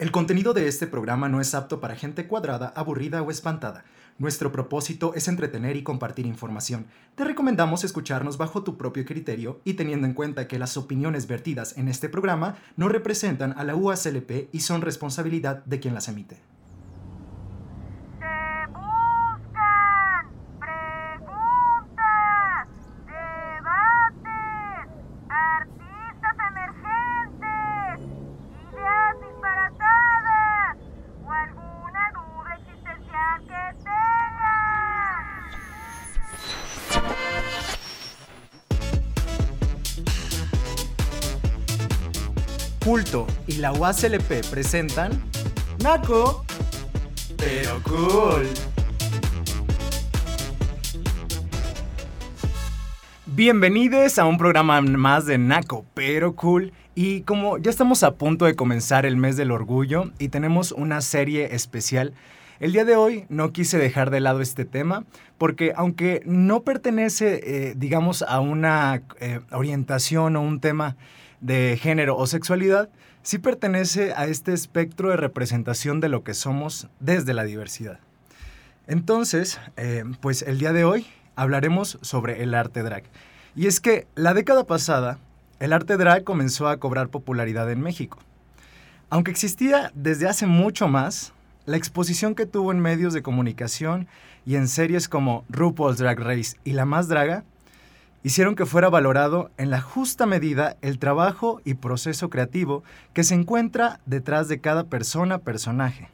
El contenido de este programa no es apto para gente cuadrada, aburrida o espantada. Nuestro propósito es entretener y compartir información. Te recomendamos escucharnos bajo tu propio criterio y teniendo en cuenta que las opiniones vertidas en este programa no representan a la UASLP y son responsabilidad de quien las emite. La UASLP presentan Naco, pero cool. Bienvenidos a un programa más de Naco, pero cool. Y como ya estamos a punto de comenzar el mes del orgullo y tenemos una serie especial, el día de hoy no quise dejar de lado este tema porque aunque no pertenece, eh, digamos, a una eh, orientación o un tema de género o sexualidad, sí pertenece a este espectro de representación de lo que somos desde la diversidad. Entonces, eh, pues el día de hoy hablaremos sobre el arte drag. Y es que la década pasada, el arte drag comenzó a cobrar popularidad en México. Aunque existía desde hace mucho más, la exposición que tuvo en medios de comunicación y en series como RuPaul's Drag Race y La Más Draga hicieron que fuera valorado en la justa medida el trabajo y proceso creativo que se encuentra detrás de cada persona personaje.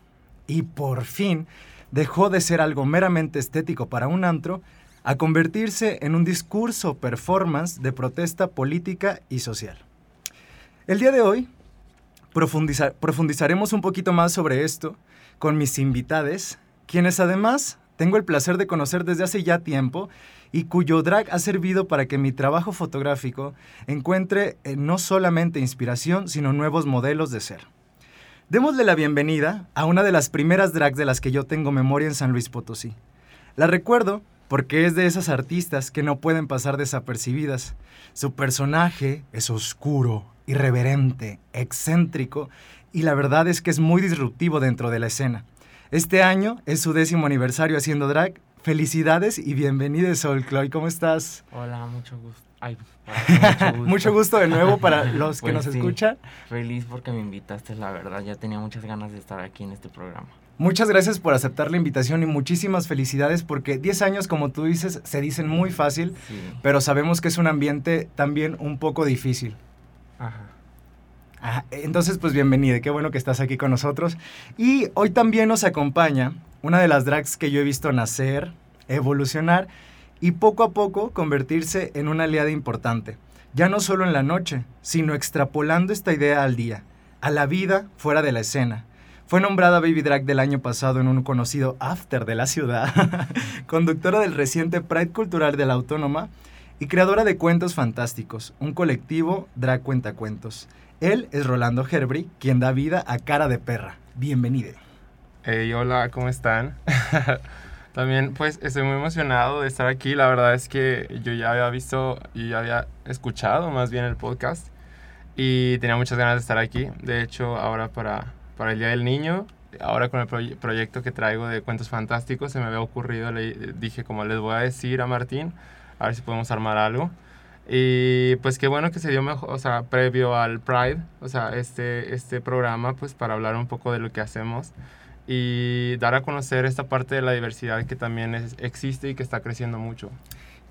Y por fin dejó de ser algo meramente estético para un antro a convertirse en un discurso performance de protesta política y social. El día de hoy profundizar- profundizaremos un poquito más sobre esto con mis invitades, quienes además tengo el placer de conocer desde hace ya tiempo y cuyo drag ha servido para que mi trabajo fotográfico encuentre eh, no solamente inspiración, sino nuevos modelos de ser. Démosle la bienvenida a una de las primeras drags de las que yo tengo memoria en San Luis Potosí. La recuerdo porque es de esas artistas que no pueden pasar desapercibidas. Su personaje es oscuro, irreverente, excéntrico y la verdad es que es muy disruptivo dentro de la escena. Este año es su décimo aniversario haciendo drag. Felicidades y bienvenida Sol Chloe, ¿cómo estás? Hola, mucho gusto. Ay, hola, mucho gusto. Mucho gusto de nuevo para los que Pues nos sí. escuchan. Feliz porque me invitaste, la verdad. Ya tenía muchas ganas de estar aquí en este programa. Muchas gracias por aceptar la invitación y muchísimas felicidades porque 10 años, como tú dices, se dicen muy fácil, Sí. pero sabemos que es un ambiente también un poco difícil. Ajá. Ah, entonces, pues bienvenida, qué bueno que estás aquí con nosotros. Y hoy también nos acompaña una de las drags que yo he visto nacer, evolucionar y poco a poco convertirse en una aliada importante. Ya no solo en la noche, sino extrapolando esta idea al día, a la vida fuera de la escena. Fue nombrada Baby Drag del año pasado en un conocido after de la ciudad, conductora del reciente Pride Cultural de la Autónoma y creadora de Cuentos Fantásticos, un colectivo drag cuentacuentos. Él es Rolando Herbri, quien da vida a Cara de Perra. Bienvenido. Hey, hola, ¿cómo están? También pues estoy muy emocionado de estar aquí. La verdad es que yo ya había visto y ya había escuchado más bien el podcast y tenía muchas ganas de estar aquí. De hecho, ahora para, para el Día del Niño, ahora con el proye- proyecto que traigo de Cuentos Fantásticos, se me había ocurrido, le dije como les voy a decir a Martín, a ver si podemos armar algo. Y pues qué bueno que se dio mejor, o sea, previo al Pride, o sea, este, este programa, pues para hablar un poco de lo que hacemos y dar a conocer esta parte de la diversidad que también es- existe y que está creciendo mucho.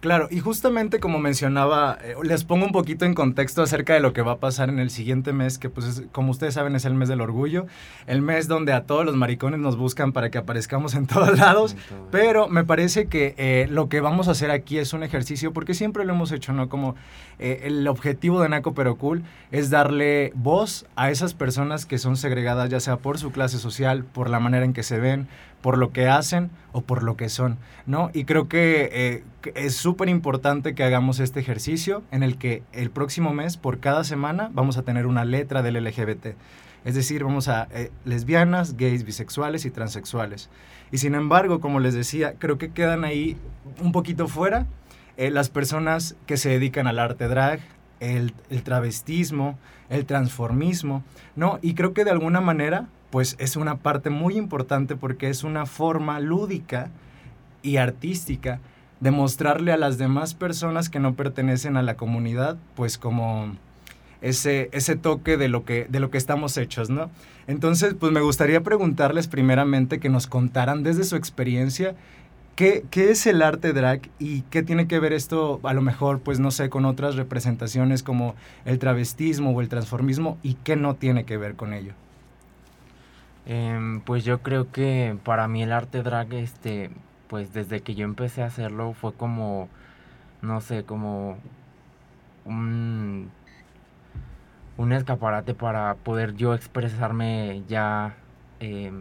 Claro, y justamente como mencionaba, eh, les pongo un poquito en contexto acerca de lo que va a pasar en el siguiente mes, que pues es- como ustedes saben es el mes del orgullo, el mes donde a todos los maricones nos buscan para que aparezcamos en todos lados, Pero me parece que eh, lo que vamos a hacer aquí es un ejercicio, porque siempre lo hemos hecho, ¿no? Como eh, el objetivo de Naco Pero Cool es darle voz a esas personas que son segregadas, ya sea por su clase social, por la manera en que se ven, por lo que hacen o por lo que son, ¿no? Y creo que, eh, es súper importante que hagamos este ejercicio en el que el próximo mes, por cada semana, vamos a tener una letra del LGBT. Es decir, vamos a eh, lesbianas, gays, bisexuales y transexuales. Y sin embargo, como les decía, creo que quedan ahí un poquito fuera eh, las personas que se dedican al arte drag, el, el travestismo, el transformismo, ¿no? Y creo que de alguna manera pues es una parte muy importante porque es una forma lúdica y artística de mostrarle a las demás personas que no pertenecen a la comunidad, pues como ese, ese toque de lo, que, de lo que estamos hechos, ¿no? Entonces, pues me gustaría preguntarles primeramente que nos contaran desde su experiencia ¿Qué, ¿Qué, es el arte drag y qué tiene que ver esto, a lo mejor, pues no sé, con otras representaciones como el travestismo o el transformismo y qué no tiene que ver con ello? Eh, pues yo creo que para mí el arte drag, este, pues desde que yo empecé a hacerlo fue como, no sé, como un, un escaparate para poder yo expresarme ya. Eh,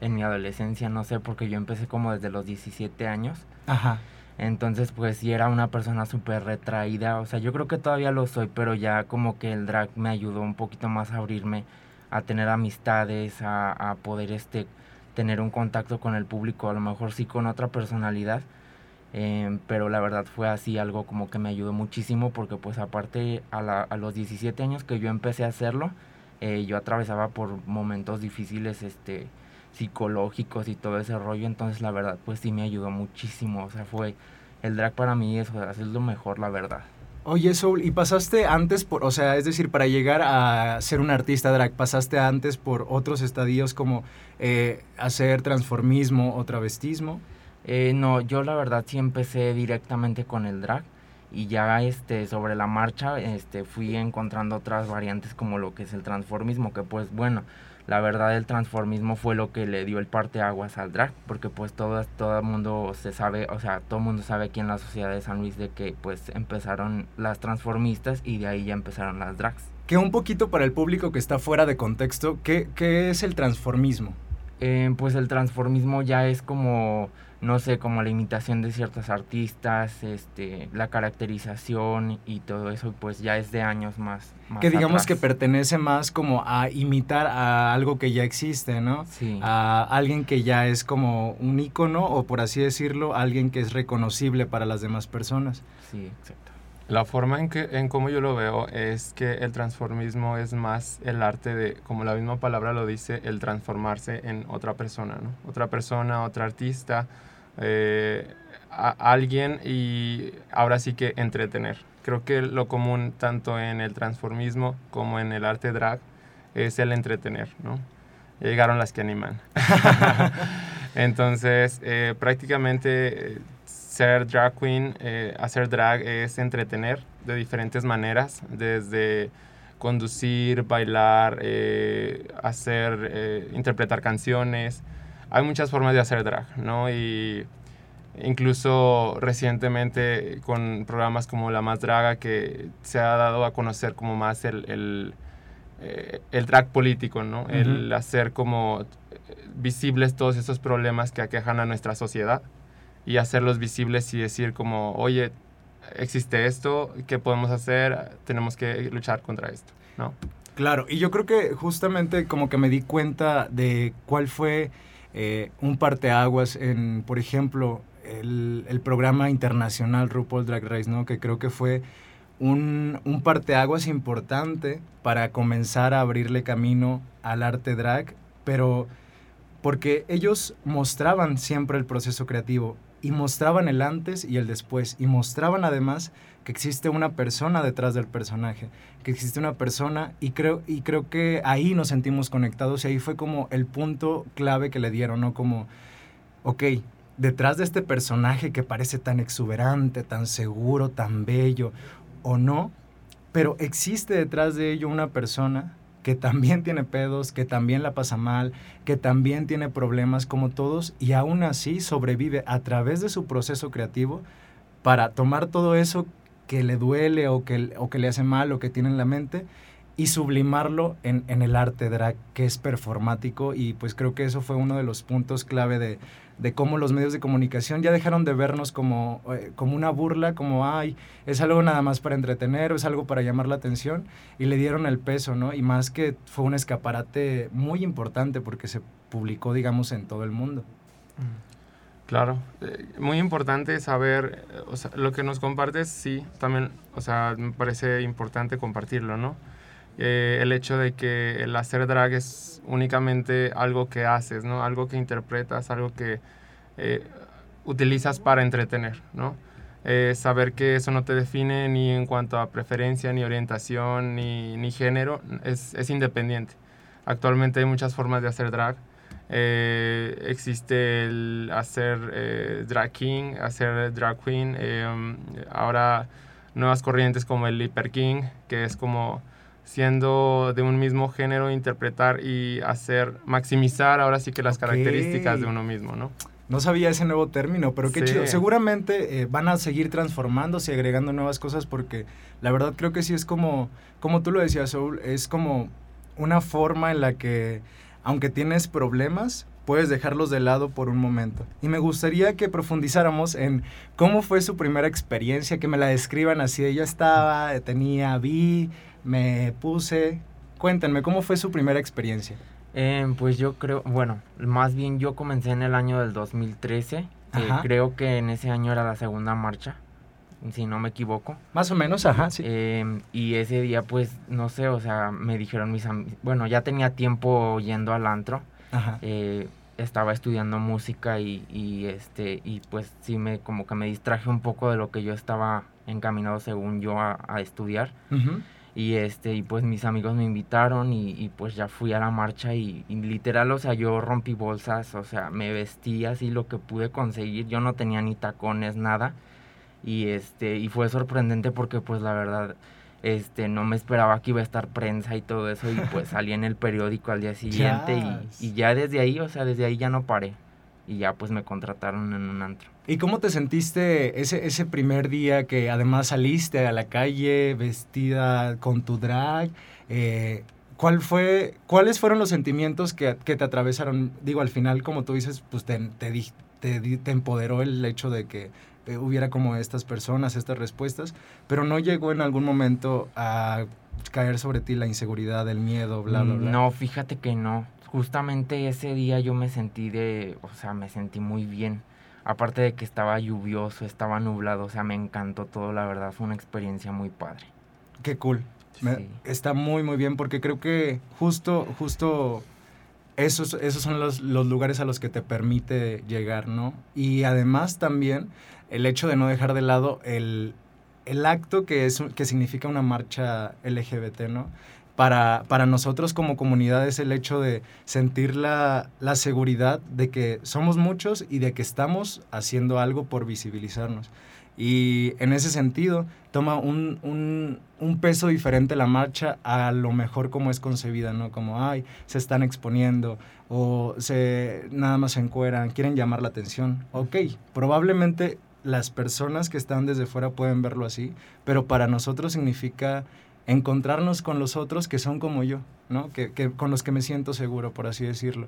en mi adolescencia, no sé, porque yo empecé como desde los 17 años. Ajá. Entonces, pues sí era una persona súper retraída. O sea, yo creo que todavía lo soy, pero ya como que el drag me ayudó un poquito más a abrirme, a tener amistades, a, a poder este, tener un contacto con el público, a lo mejor sí con otra personalidad. Eh, pero la verdad fue así algo como que me ayudó muchísimo porque pues aparte a, la, a los 17 años que yo empecé a hacerlo, eh, yo atravesaba por momentos difíciles, este, psicológicos y todo ese rollo, entonces la verdad pues sí me ayudó muchísimo, o sea, fue el drag para mí es, es lo mejor, la verdad. Oye, Soul, ¿y pasaste antes por, o sea, es decir, para llegar a ser un artista drag, pasaste antes por otros estadios como eh, hacer transformismo o travestismo? Eh, no, yo la verdad sí empecé directamente con el drag y ya este sobre la marcha este fui encontrando otras variantes como lo que es el transformismo que pues bueno la verdad el transformismo fue lo que le dio el parteaguas al drag, porque pues todo, todo el mundo se sabe, o sea, todo el mundo sabe aquí en la sociedad de San Luis de que pues empezaron las transformistas y de ahí ya empezaron las drags. Que un poquito para el público que está fuera de contexto, ¿qué, qué es el transformismo? Eh, pues el transformismo ya es como no sé, como la imitación de ciertos artistas, este, la caracterización y todo eso, pues ya es de años más. más que digamos atrás. que pertenece más como a imitar a algo que ya existe, ¿no? Sí. A alguien que ya es como un ícono o por así decirlo, alguien que es reconocible para las demás personas. Sí, exacto. La forma en que en cómo yo lo veo es que el transformismo es más el arte de, como la misma palabra lo dice, el transformarse en otra persona, ¿no? Otra persona, otra artista, eh, a alguien y ahora sí que entretener. Creo que lo común tanto en el transformismo como en el arte drag es el entretener, ¿no? Ya llegaron las que animan. Entonces, eh, prácticamente eh, ser drag queen, eh, hacer drag es entretener de diferentes maneras, desde conducir, bailar, eh, hacer, eh, interpretar canciones. Hay muchas formas de hacer drag, ¿no? Y incluso recientemente con programas como La Más Draga que se ha dado a conocer como más el, el, el drag político, ¿no? El hacer como visibles todos esos problemas que aquejan a nuestra sociedad y hacerlos visibles y decir como, oye, existe esto, ¿qué podemos hacer? Tenemos que luchar contra esto, ¿no? Claro, y yo creo que justamente como que me di cuenta de cuál fue eh, un parteaguas en, por ejemplo, el, el programa internacional RuPaul Drag Race, ¿no? Que creo que fue un, un parteaguas importante para comenzar a abrirle camino al arte drag, pero porque ellos mostraban siempre el proceso creativo y mostraban el antes y el después y mostraban además que existe una persona detrás del personaje, que existe una persona y creo y creo que ahí nos sentimos conectados y ahí fue como el punto clave que le dieron, ¿no? Como ok, detrás de este personaje que parece tan exuberante, tan seguro, tan bello o no, pero existe detrás de ello una persona que también tiene pedos, que también la pasa mal, que también tiene problemas como todos y aún así sobrevive a través de su proceso creativo para tomar todo eso que le duele o que, o que le hace mal o que tiene en la mente y sublimarlo en, en el arte drag que es performático y pues creo que eso fue uno de los puntos clave de, de cómo los medios de comunicación ya dejaron de vernos como, eh, como una burla, como, ay, es algo nada más para entretener, o es algo para llamar la atención, y le dieron el peso, ¿no? Y más que fue un escaparate muy importante porque se publicó, digamos, en todo el mundo. Claro, eh, muy importante saber, eh, o sea, lo que nos compartes, sí, también, o sea, me parece importante compartirlo, ¿no? Eh, el hecho de que el hacer drag es únicamente algo que haces, ¿no? Algo que interpretas, algo que eh, utilizas para entretener, ¿no? Eh, saber que eso no te define ni en cuanto a preferencia, ni orientación, ni, ni género, es, es, independiente. Actualmente hay muchas formas de hacer drag. Existe el hacer drag king, hacer drag queen. ahora nuevas corrientes como el hyper king, que es como siendo de un mismo género interpretar y hacer maximizar ahora sí que las okay. características de uno mismo, ¿no? No sabía ese nuevo término, pero qué sí. chido. Seguramente eh, van a seguir transformándose y agregando nuevas cosas porque la verdad creo que sí es como, como tú lo decías, Soul, es como una forma en la que, aunque tienes problemas, puedes dejarlos de lado por un momento. Y me gustaría que profundizáramos en cómo fue su primera experiencia, que me la describan así. Ella estaba, tenía, vi, me puse. Cuéntenme, ¿cómo fue su primera experiencia? Eh, pues yo creo, bueno, más bien yo comencé en el año del 2013. Eh, creo que en ese año era la segunda marcha, si no me equivoco. Más o menos, ajá, sí. Eh, y ese día, pues, no sé, o sea, me dijeron mis amigos, bueno, ya tenía tiempo yendo al antro. Ajá. Eh, estaba estudiando música y, y, este, y pues sí me, como que me distraje un poco de lo que yo estaba encaminado según yo a, a estudiar. Uh -huh. Y este, y pues mis amigos me invitaron y, y pues ya fui a la marcha y, y, literal, o sea, yo rompí bolsas, o sea, me vestí así lo que pude conseguir, yo no tenía ni tacones, nada. Y este, y fue sorprendente porque pues la verdad, este, no me esperaba que iba a estar prensa y todo eso, y pues salí en el periódico al día siguiente Yes. y, y ya desde ahí, o sea, desde ahí ya no paré. Y ya pues me contrataron en un antro. ¿Y cómo te sentiste ese, ese primer día que además saliste a la calle vestida con tu drag? Eh, ¿cuál fue, ¿Cuáles fueron los sentimientos que, que, te atravesaron? Digo, al final, como tú dices, pues te, te, te, te empoderó el hecho de que eh, hubiera como estas personas, estas respuestas, pero no llegó en algún momento a caer sobre ti la inseguridad, el miedo, bla, bla, bla. No, fíjate que no. Justamente ese día yo me sentí de, o sea, me sentí muy bien aparte de que estaba lluvioso, estaba nublado, o sea, me encantó todo, la verdad, fue una experiencia muy padre. Qué cool. Sí. Está muy, muy bien porque creo que justo, justo esos, esos son los, los, lugares a los que te permite llegar, ¿no? Y además también el hecho de no dejar de lado el, el acto que, es, que significa una marcha LGBT, ¿no? Para, para nosotros como comunidad es el hecho de sentir la, la, seguridad de que somos muchos y de que estamos haciendo algo por visibilizarnos. Y en ese sentido toma un, un, un, peso diferente la marcha a lo mejor como es concebida, ¿no? Como, ay, se están exponiendo o se, nada más se encueran, quieren llamar la atención. Ok, probablemente las personas que están desde fuera pueden verlo así, pero para nosotros significa encontrarnos con los otros que son como yo, ¿no? Que, con los que me siento seguro, por así decirlo.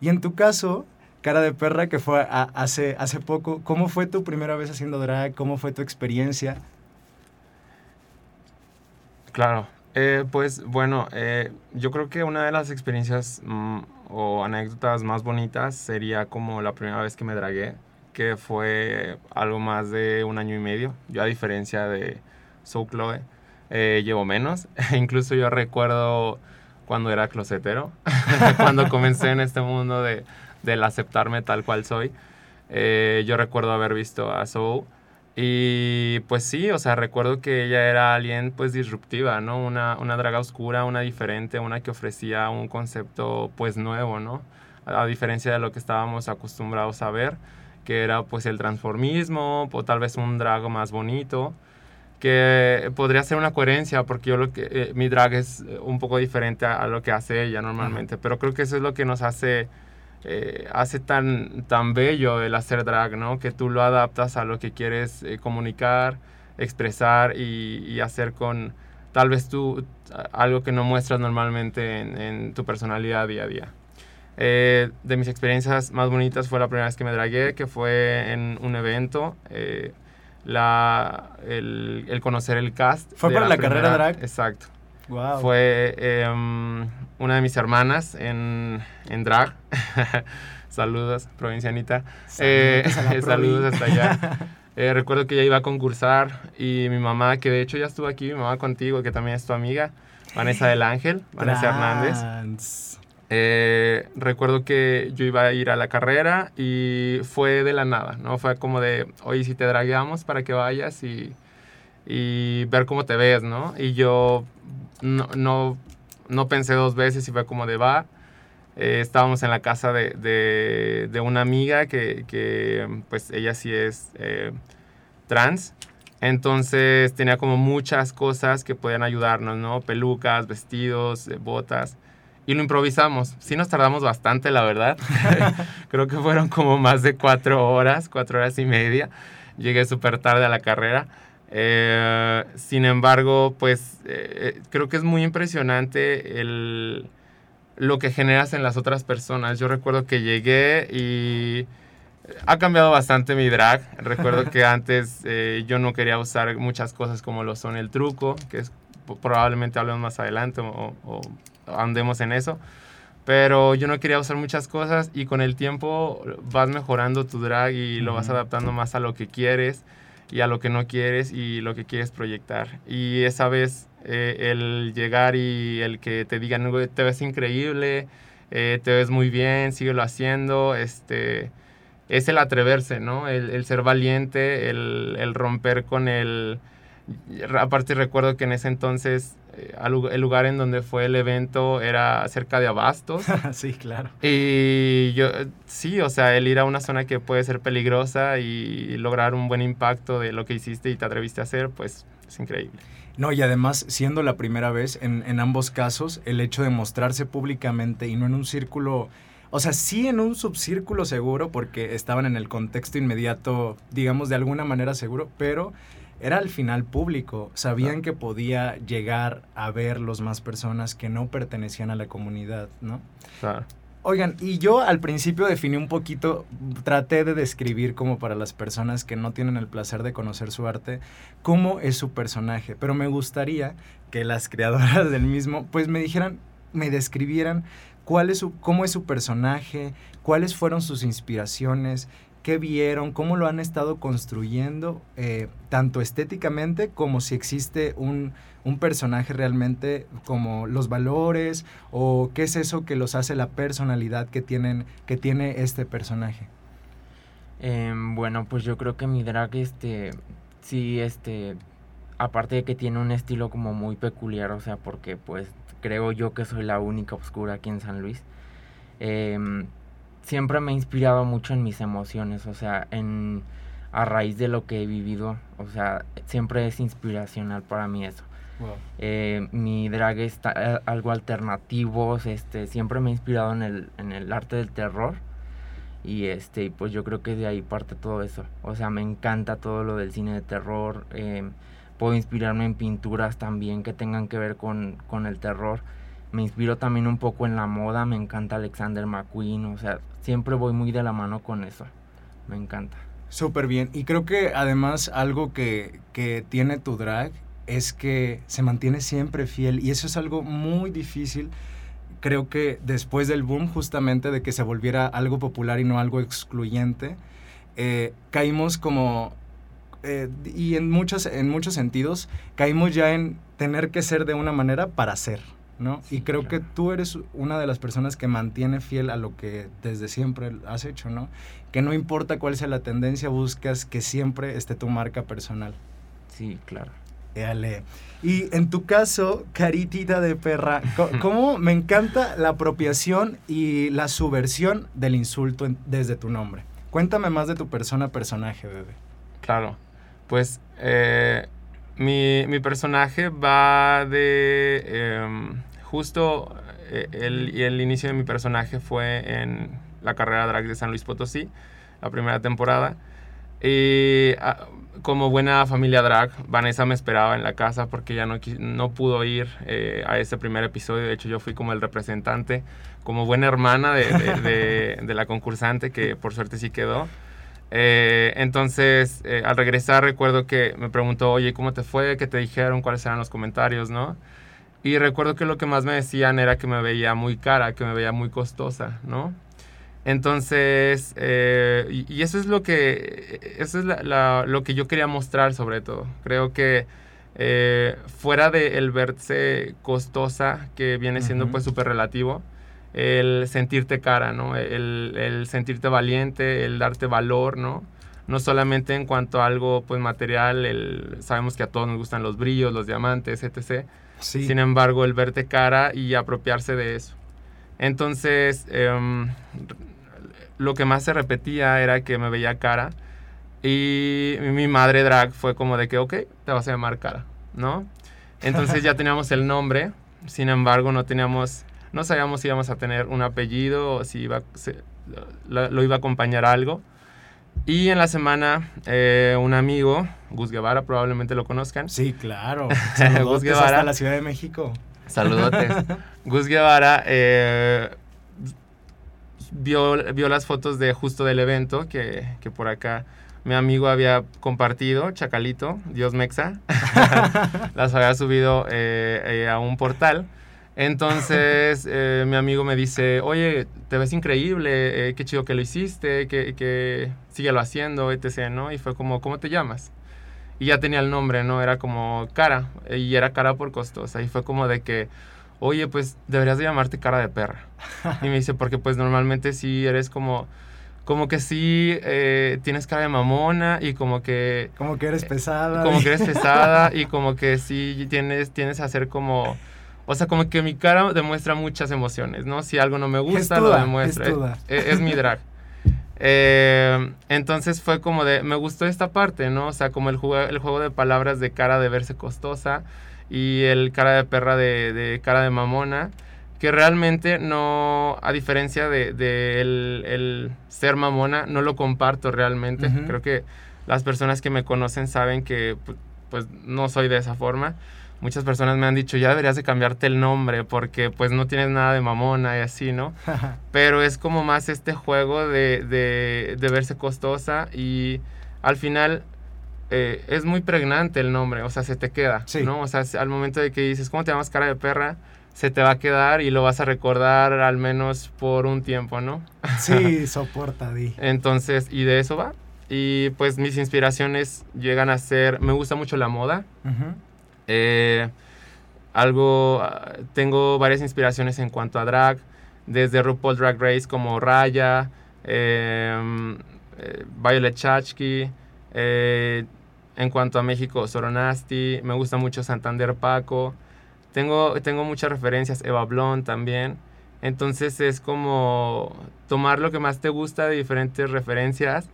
Y en tu caso, cara de perra, que fue a, hace, hace poco, ¿cómo fue tu primera vez haciendo drag? ¿Cómo fue tu experiencia? Claro, eh, pues bueno, eh, yo creo que una de las experiencias mmm, o anécdotas más bonitas sería como la primera vez que me dragué, que fue algo más de un año y medio. Yo a diferencia de Soul Chloe, eh, llevo menos. Incluso yo recuerdo cuando era closetero, cuando comencé en este mundo de, del aceptarme tal cual soy. Eh, yo recuerdo haber visto a Soul y pues sí, o sea, recuerdo que ella era alguien pues disruptiva, ¿no? Una, una draga oscura, una diferente, una que ofrecía un concepto pues nuevo, ¿no? A diferencia de lo que estábamos acostumbrados a ver, que era pues el transformismo, o tal vez un drago más bonito que podría ser una coherencia porque yo lo que eh, mi drag es un poco diferente a, a, lo que hace ella normalmente, pero creo que eso es lo que nos hace eh, hace tan tan bello el hacer drag, ¿no? Que tú lo adaptas a lo que quieres eh, comunicar, expresar y, y, hacer con tal vez tú algo que no muestras normalmente en, en tu personalidad día a día. Eh, de mis experiencias más bonitas fue la primera vez que me dragué, que fue en un evento la, el, el, conocer el cast. ¿Fue para la, la carrera drag? Exacto. Wow. Fue eh, una de mis hermanas en, en drag. saludos, provincianita. Saludos, eh, saludos hasta allá. eh, recuerdo que ella iba a concursar y mi mamá, que de hecho ya estuvo aquí, mi mamá contigo, que también es tu amiga, Vanessa del Ángel, Vanessa Hernández. Eh, recuerdo que yo iba a ir a la carrera y fue de la nada, ¿no? Fue como de, oye, si te dragueamos para que vayas y, y ver cómo te ves, ¿no? Y yo no, no, no pensé dos veces y fue como de, va. Eh, estábamos en la casa de, de, de una amiga que, que, pues ella sí es eh, trans. Entonces tenía como muchas cosas que podían ayudarnos, ¿no? Pelucas, vestidos, eh, botas. Y lo improvisamos. Sí nos tardamos bastante, la verdad. Creo que fueron como más de cuatro horas, cuatro horas y media. Llegué súper tarde a la carrera. Eh, sin embargo, pues eh, creo que es muy impresionante el, lo que generas en las otras personas. Yo recuerdo que llegué y ha cambiado bastante mi drag. Recuerdo que antes eh, yo no quería usar muchas cosas como lo son el truco, que es probablemente hablemos más adelante o, o andemos en eso. Pero yo no quería usar muchas cosas y con el tiempo vas mejorando tu drag y lo vas adaptando más a lo que quieres y a lo que no quieres y lo que quieres proyectar. Y esa vez eh, el llegar y el que te digan, "Güey, te ves increíble, eh, te ves muy bien, síguelo haciendo, este, es el atreverse, ¿no? El, el ser valiente, el, el romper con el... Aparte recuerdo que en ese entonces eh, el lugar en donde fue el evento era cerca de Abastos. sí, claro. Y yo, sí, o sea, el ir a una zona que puede ser peligrosa y lograr un buen impacto de lo que hiciste y te atreviste a hacer, pues es increíble. No, y además, siendo la primera vez en, en ambos casos, el hecho de mostrarse públicamente y no en un círculo, o sea, sí en un subcírculo seguro, porque estaban en el contexto inmediato, digamos, de alguna manera seguro, pero era al final público. Sabían que podía llegar a verlos más personas que no pertenecían a la comunidad, ¿no? Claro. Oigan, y yo al principio definí un poquito, traté de describir como para las personas que no tienen el placer de conocer su arte, cómo es su personaje, pero me gustaría que las creadoras del mismo pues me dijeran, me describieran cuál es su, cómo es su personaje, cuáles fueron sus inspiraciones, qué vieron, cómo lo han estado construyendo, eh, tanto estéticamente como si existe un, un personaje realmente, como los valores o qué es eso que los hace la personalidad que, tienen, que tiene este personaje. Em, bueno, pues yo creo que mi drag, este, sí, este, aparte de que tiene un estilo como muy peculiar, o sea, porque pues creo yo que soy la única oscura aquí en San Luis, em, siempre me ha inspirado mucho en mis emociones, o sea, en, a raíz de lo que he vivido, o sea, siempre es inspiracional para mí eso. Eh, mi drag está eh, algo alternativo, este, siempre me he inspirado en el, en el arte del terror y este, pues yo creo que de ahí parte todo eso. O sea, me encanta todo lo del cine de terror. eh, puedo inspirarme en pinturas también que tengan que ver con, con el terror. Me inspiro también un poco en la moda, me encanta Alexander McQueen, o sea, siempre voy muy de la mano con eso. Me encanta. Súper bien. Y creo que además algo que, que tiene tu drag es que se mantiene siempre fiel y eso es algo muy difícil. Creo que después del boom justamente de que se volviera algo popular y no algo excluyente, eh, caímos como, eh, y en muchos, en muchos sentidos, caímos ya en tener que ser de una manera para ser, ¿no? Sí, y creo claro. que tú eres una de las personas que mantiene fiel a lo que desde siempre has hecho, ¿no? Que no importa cuál sea la tendencia, buscas que siempre esté tu marca personal. Sí, claro. Éale. Y en tu caso, caritita de perra, ¿cómo me encanta la apropiación y la subversión del insulto en- desde tu nombre? Cuéntame más de tu persona personaje, bebé. Claro. Pues eh, mi, mi personaje va de... em, justo eh, el, el inicio de mi personaje fue en la carrera drag de San Luis Potosí, la primera temporada. Y ah, como buena familia drag, Vanessa me esperaba en la casa porque ya no, no pudo ir eh, a ese primer episodio. De hecho, yo fui como el representante, como buena hermana de- de- de la concursante, que por suerte sí quedó. Eh, entonces, eh, al regresar recuerdo que me preguntó, oye, ¿cómo te fue? ¿Qué te dijeron? ¿Cuáles eran los comentarios? ¿No? Y recuerdo que lo que más me decían era que me veía muy cara, que me veía muy costosa, ¿no? Entonces, eh, y, y eso es lo que, eso es la- la- lo que yo quería mostrar sobre todo. Creo que eh, fuera de el verse costosa, que viene siendo Ujú. pues súper relativo, el sentirte cara, ¿no? El, el sentirte valiente, el darte valor, ¿no? No solamente en cuanto a algo pues material, el, sabemos que a todos nos gustan los brillos, los diamantes, etc. Sí. Sin embargo, el verte cara y apropiarse de eso. Entonces, em, lo que más se repetía era que me veía cara. Y mi madre drag fue como de que, ok, te vas a llamar cara, ¿no? Entonces ya teníamos el nombre, sin embargo no teníamos, no sabíamos si íbamos a tener un apellido o si iba, se- lo, lo iba a acompañar algo. Y en la semana, eh, un amigo, Gus Guevara, probablemente lo conozcan, Sí, claro. Gus Guevara. hasta la Ciudad de México. Saludotes. Gus Guevara eh, vio, vio las fotos de justo del evento que, que por acá mi amigo había compartido, Chacalito, Dios Mexa. las había subido eh, eh, a un portal. Entonces eh, mi amigo me dice, oye, te ves increíble, eh, qué chido que lo hiciste, que, que síguelo haciendo, etc., ¿no? Y fue como, ¿cómo te llamas? Y ya tenía el nombre, ¿no? Era como cara, y era cara por costosa. Y fue como de que, oye, pues deberías de llamarte cara de perra. Y me dice, porque pues normalmente sí eres como, como que sí eh, tienes cara de mamona y como que, Como que eres pesada. como que eres pesada y como que sí tienes, tienes a hacer como... O sea, como que mi cara demuestra muchas emociones, ¿no? Si algo no me gusta, Gestuda, lo demuestra. gestuda. Es, es mi drag. Eh, entonces fue como de, me gustó esta parte, ¿no? O sea, como el juego, el juego de palabras de cara de verse costosa y el cara de perra de, de cara de mamona, que realmente no, a diferencia de, de el, el ser mamona, no lo comparto realmente. Ujú. Creo que las personas que me conocen saben que pu- pues no soy de esa forma. Muchas personas me han dicho, ya deberías de cambiarte el nombre porque pues no tienes nada de mamona y así, ¿no? pero es como más este juego de, de, de verse costosa y al final eh, es muy pregnante el nombre, o sea, se te queda, Sí. ¿no? O sea, al momento de que dices, ¿cómo te llamas cara de perra? Se te va a quedar y lo vas a recordar al menos por un tiempo, ¿no? sí, soporta, Di. Entonces, y de eso va. Y pues mis inspiraciones llegan a ser, me gusta mucho la moda, Ujú. Eh, algo, ah, tengo varias inspiraciones en cuanto a drag, desde RuPaul Drag Race como Raya, eh, eh, Violet Chachki, eh, en cuanto a México, Soronasti, me gusta mucho Santander Paco, tengo, tengo muchas referencias, Eva Blond también, entonces es como tomar lo que más te gusta de diferentes referencias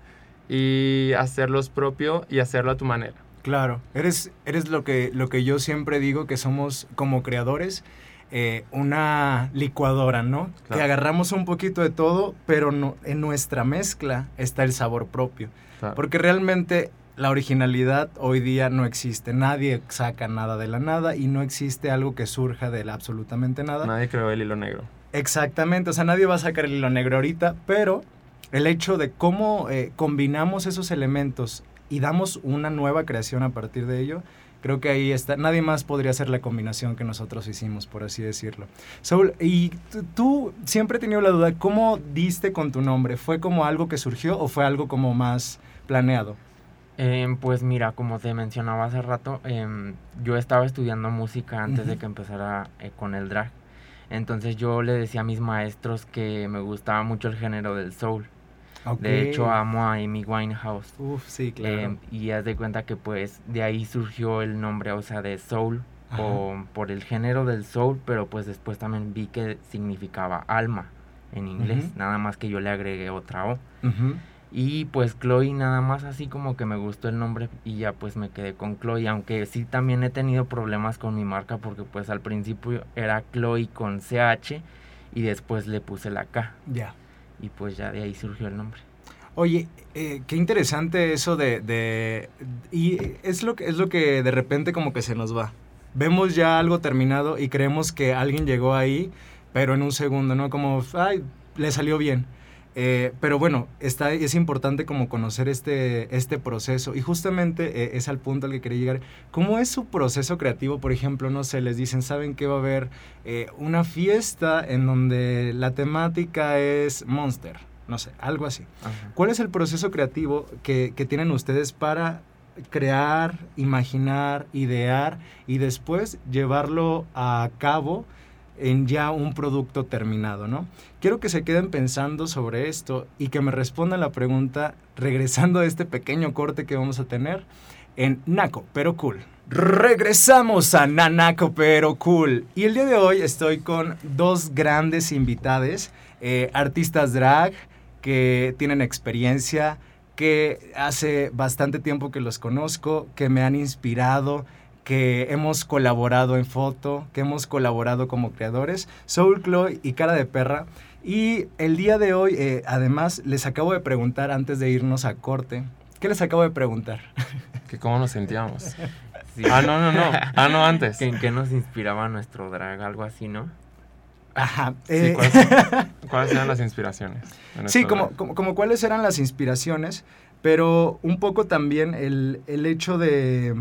y hacerlos propio y hacerlo a tu manera. Claro, eres, eres lo, que, lo que yo siempre digo que somos como creadores, eh, una licuadora, ¿no? Claro. Que agarramos un poquito de todo, pero no, en nuestra mezcla está el sabor propio. Claro. Porque realmente la originalidad hoy día no existe. Nadie saca nada de la nada y no existe algo que surja de la absolutamente nada. Nadie creó el hilo negro. Exactamente, o sea, nadie va a sacar el hilo negro ahorita, pero el hecho de cómo eh, combinamos esos elementos y damos una nueva creación a partir de ello, creo que ahí está. Nadie más podría hacer la combinación que nosotros hicimos, por así decirlo. Saúl, y tú, siempre he tenido la duda, ¿cómo diste con tu nombre? ¿Fue como algo que surgió o fue algo como más planeado? Em, pues mira, como te mencionaba hace rato, em, yo estaba estudiando música antes de Ujú. que empezara eh, con el drag. Entonces yo le decía a mis maestros que me gustaba mucho el género del soul. De hecho, amo a Amy Winehouse. Uf, sí, claro. Em, y haz de cuenta que pues de ahí surgió el nombre, o sea, de soul, o por el género del soul, pero pues después también vi que significaba alma en inglés, nada más que yo le agregué otra O. Y pues Chloe nada más así como que me gustó el nombre y ya pues me quedé con Chloe, aunque sí también he tenido problemas con mi marca porque pues al principio era Chloe con CH y después le puse la K Ya. Y pues ya de ahí surgió el nombre. Oye, eh, qué interesante eso de, de- y es lo que es lo que de repente como que se nos va. Vemos ya algo terminado y creemos que alguien llegó ahí, pero en un segundo, ¿no? Como, ay, le salió bien. Eh, pero bueno, está, es importante como conocer este, este proceso y justamente eh, es al punto al que quería llegar. ¿Cómo es su proceso creativo? Por ejemplo, no sé, les dicen, ¿saben que va a haber eh, una fiesta en donde la temática es Monster? No sé, algo así. Ajá. ¿Cuál es el proceso creativo que, que tienen ustedes para crear, imaginar, idear y después llevarlo a cabo en ya un producto terminado, ¿no? Quiero que se queden pensando sobre esto y que me respondan la pregunta regresando a este pequeño corte que vamos a tener en Naco, pero cool. Regresamos a Nanaco, pero cool. Y el día de hoy estoy con dos grandes invitades, eh, artistas drag que tienen experiencia, que hace bastante tiempo que los conozco, que me han inspirado, que hemos colaborado en foto, que hemos colaborado como creadores, Soul Chloe y Cara de Perra. Y el día de hoy, eh, además, les acabo de preguntar antes de irnos a corte, ¿qué les acabo de preguntar? Que cómo nos sentíamos. Sí. Ah, no, no, no. Ah, no, antes. ¿Que ¿En qué nos inspiraba nuestro drag? Algo así, ¿no? Ajá. Sí, eh, ¿cuáles, cuáles eran las inspiraciones? Sí, como, como, como cuáles eran las inspiraciones, pero un poco también el, el hecho de,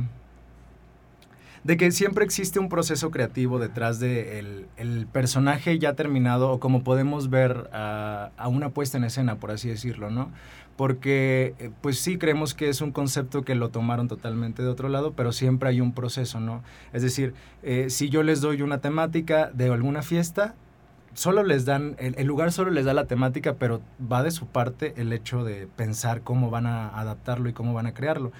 de que siempre existe un proceso creativo detrás de el, el personaje ya terminado o como podemos ver a, una puesta en escena, por así decirlo, ¿no? Porque eh, pues sí creemos que es un concepto que lo tomaron totalmente de otro lado, pero siempre hay un proceso, ¿no? Es decir, eh, si yo les doy una temática de alguna fiesta, solo les dan, el lugar solo les da la temática, pero va de su parte el hecho de pensar cómo van a adaptarlo y cómo van a crearlo.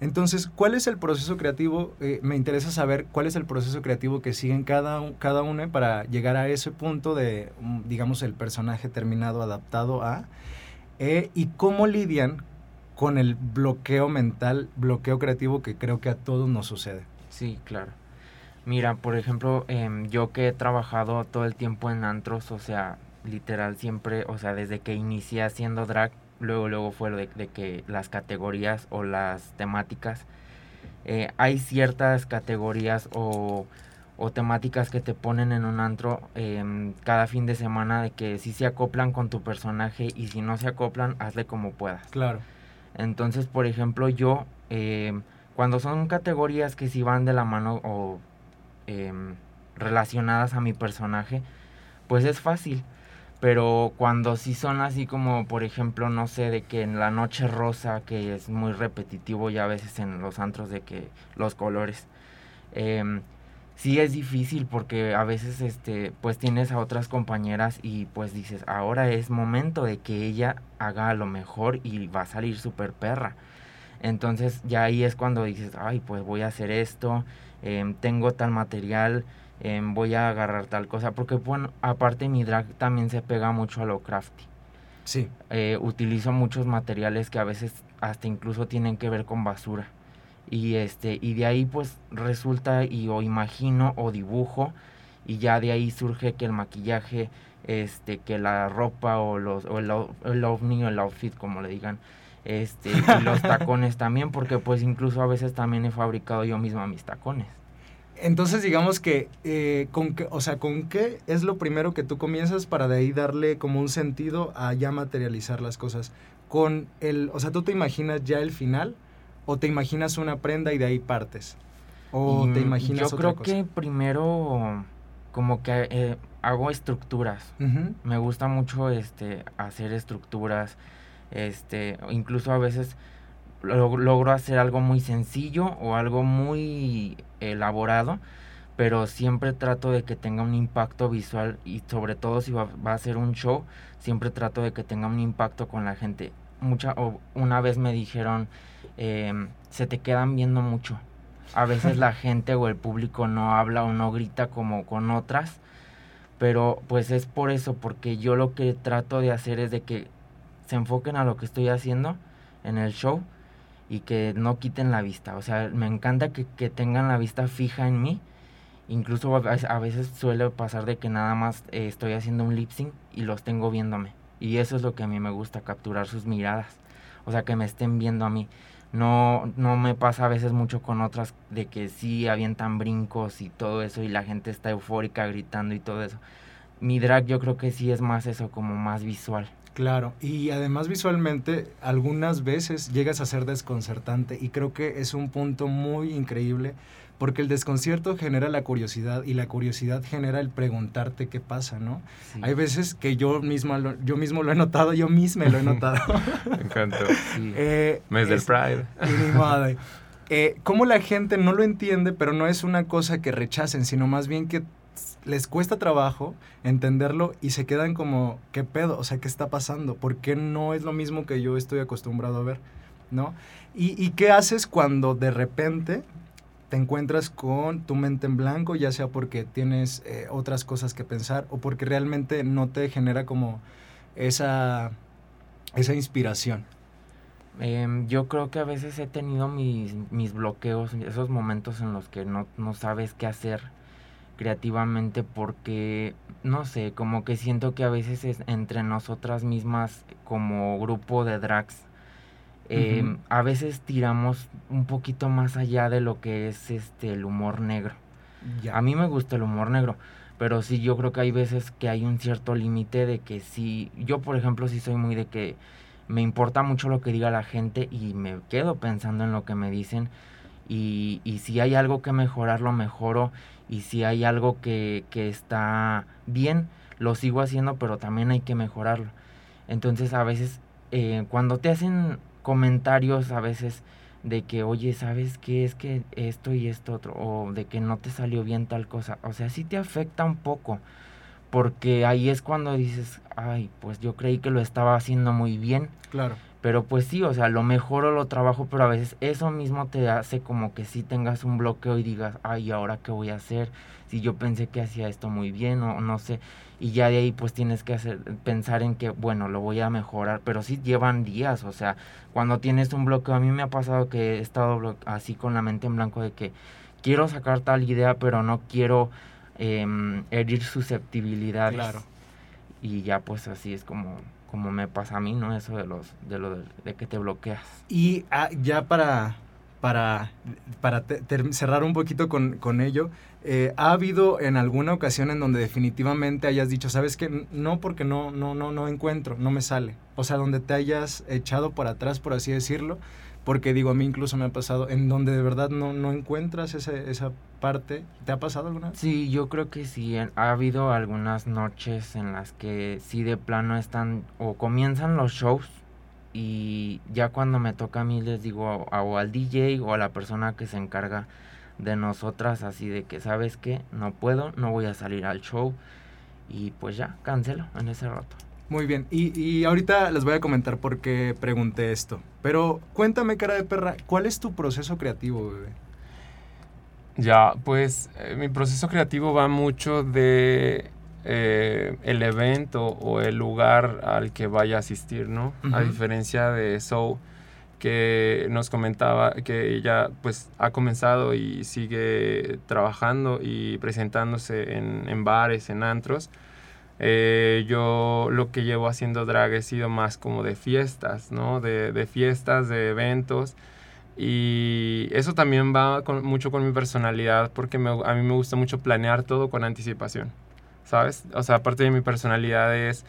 Entonces, ¿cuál es el proceso creativo? Eh, me interesa saber cuál es el proceso creativo que siguen cada, cada uno para llegar a ese punto de, mm, digamos, el personaje terminado, adaptado a, eh, y cómo lidian con el bloqueo mental, bloqueo creativo que creo que a todos nos sucede. Sí, claro. Mira, por ejemplo, em, yo que he trabajado todo el tiempo en antros, o sea, literal siempre, o sea, desde que inicié haciendo drag, luego, luego fue lo de, de que las categorías o las temáticas, eh, hay ciertas categorías o, o temáticas que te ponen en un antro em, cada fin de semana de que si se acoplan con tu personaje y si no se acoplan, hazle como puedas. Claro. Entonces, por ejemplo, yo, eh, cuando son categorías que sí van de la mano o em, relacionadas a mi personaje, pues es fácil. Pero cuando sí son así como, por ejemplo, no sé, de que en la noche rosa, que es muy repetitivo ya a veces en los antros de que los colores, em, sí es difícil porque a veces este pues tienes a otras compañeras y pues dices ahora es momento de que ella haga lo mejor y va a salir súper perra entonces ya ahí es cuando dices ay pues voy a hacer esto em, tengo tal material voy a agarrar tal cosa porque bueno aparte mi drag también se pega mucho a lo crafty. Sí. eh, utilizo muchos materiales que a veces hasta incluso tienen que ver con basura. Y este y de ahí pues resulta y o imagino o dibujo y ya de ahí surge que el maquillaje este que la ropa o los o el, el ovni o el outfit como le digan este y los tacones también porque pues incluso a veces también he fabricado yo misma mis tacones Entonces, digamos que, eh, con qué, o sea, ¿con qué es lo primero que tú comienzas para de ahí darle como un sentido a ya materializar las cosas? Con el, o sea, ¿tú te imaginas ya el final o te imaginas una prenda y de ahí partes? ¿O Y, te mm, imaginas yo otra creo cosa? que primero como que eh, hago estructuras me gusta mucho este hacer estructuras este incluso a veces lo- logro hacer algo muy sencillo o algo muy elaborado pero siempre trato de que tenga un impacto visual y sobre todo si va, va a ser un show siempre trato de que tenga un impacto con la gente. Mucha o una vez me dijeron em, se te quedan viendo mucho a veces la gente o el público no habla o no grita como con otras pero pues es por eso, porque yo lo que trato de hacer es de que se enfoquen a lo que estoy haciendo en el show y que no quiten la vista. O sea, me encanta que, que tengan la vista fija en mí. Incluso a veces, suele pasar de que nada más eh, estoy haciendo un lip sync y los tengo viéndome. Y eso es lo que a mí me gusta, capturar sus miradas. O sea, que me estén viendo a mí. No, no me pasa a veces mucho con otras de que sí avientan brincos y todo eso y la gente está eufórica gritando y todo eso. mi drag yo creo que sí es más eso, como más visual. Claro, y además visualmente algunas veces llegas a ser desconcertante y creo que es un punto muy increíble porque el desconcierto genera la curiosidad y la curiosidad genera el preguntarte qué pasa, ¿no? Sí. Hay veces que yo, misma lo- yo mismo lo he notado, yo misma lo he notado. Me encantó. Sí. Eh, Mes del Pride. y ni madre. Eh, cómo la gente no lo entiende, pero no es una cosa que rechacen, sino más bien que les cuesta trabajo entenderlo y se quedan como, ¿qué pedo? O sea, ¿qué está pasando? ¿Por qué no es lo mismo que yo estoy acostumbrado a ver? ¿No? ¿Y, qué haces cuando de repente te encuentras con tu mente en blanco, ya sea porque tienes eh, otras cosas que pensar o porque realmente no te genera como esa, esa inspiración? Em, yo creo que a veces he tenido mis, mis bloqueos, esos momentos en los que no, no sabes qué hacer creativamente porque, no sé, como que siento que a veces es entre nosotras mismas como grupo de drags, Ujú. a veces tiramos un poquito más allá de lo que es este el humor negro. Ya. A mí me gusta el humor negro, pero sí yo creo que hay veces que hay un cierto límite de que sí, yo por ejemplo sí soy muy de que me importa mucho lo que diga la gente y me quedo pensando en lo que me dicen y, y si hay algo que mejorar lo mejoro y si hay algo que, que está bien lo sigo haciendo pero también hay que mejorarlo. Entonces a veces eh, cuando te hacen comentarios a veces de que, oye, ¿sabes qué? Es que esto y esto otro, o de que no te salió bien tal cosa. O sea, sí te afecta un poco, porque ahí es cuando dices, ay, pues yo creí que lo estaba haciendo muy bien, Claro. Pero pues sí, o sea, lo mejoro, lo trabajo, pero a veces eso mismo te hace como que sí tengas un bloqueo y digas, ay, ¿ahora qué voy a hacer? Si yo pensé que hacía esto muy bien o no sé, y ya de ahí pues tienes que hacer, pensar en que, bueno, lo voy a mejorar, pero sí llevan días, o sea, cuando tienes un bloqueo, a mí me ha pasado que he estado así con la mente en blanco de que quiero sacar tal idea, pero no quiero em, herir susceptibilidades. Claro. Y ya pues así es como, como me pasa a mí, ¿no? Eso de los, de lo de, que te bloqueas. Y ah, ya para, para, para cerrar un poquito con, con ello, eh, ¿ha habido en alguna ocasión en donde definitivamente hayas dicho, sabes que no porque no, no, no, no encuentro, no me sale? O sea, donde te hayas echado por atrás, por así decirlo, porque digo, a mí incluso me ha pasado, en donde de verdad no, no encuentras ese, esa parte, ¿te ha pasado alguna vez? Sí, yo creo que sí. Ha habido algunas noches en las que sí de plano están o comienzan los shows y ya cuando me toca a mí les digo a- o al DJ o a la persona que se encarga de nosotras así de que sabes que no puedo, no voy a salir al show y pues ya cancelo en ese rato. Muy bien, y, y ahorita les voy a comentar por qué pregunté esto. Pero cuéntame, cara de perra, ¿cuál es tu proceso creativo, bebé? Ya, pues eh, mi proceso creativo va mucho de eh, el evento o el lugar al que vaya a asistir, ¿no? A diferencia de Soul, que nos comentaba que ella pues ha comenzado y sigue trabajando y presentándose en, en bares, en antros. Eh, yo lo que llevo haciendo drag he sido más como de fiestas, ¿no? De, de fiestas, de eventos. Y eso también va mucho con mi personalidad porque a mí me gusta mucho planear todo con anticipación, ¿sabes? O sea, aparte de mi personalidad es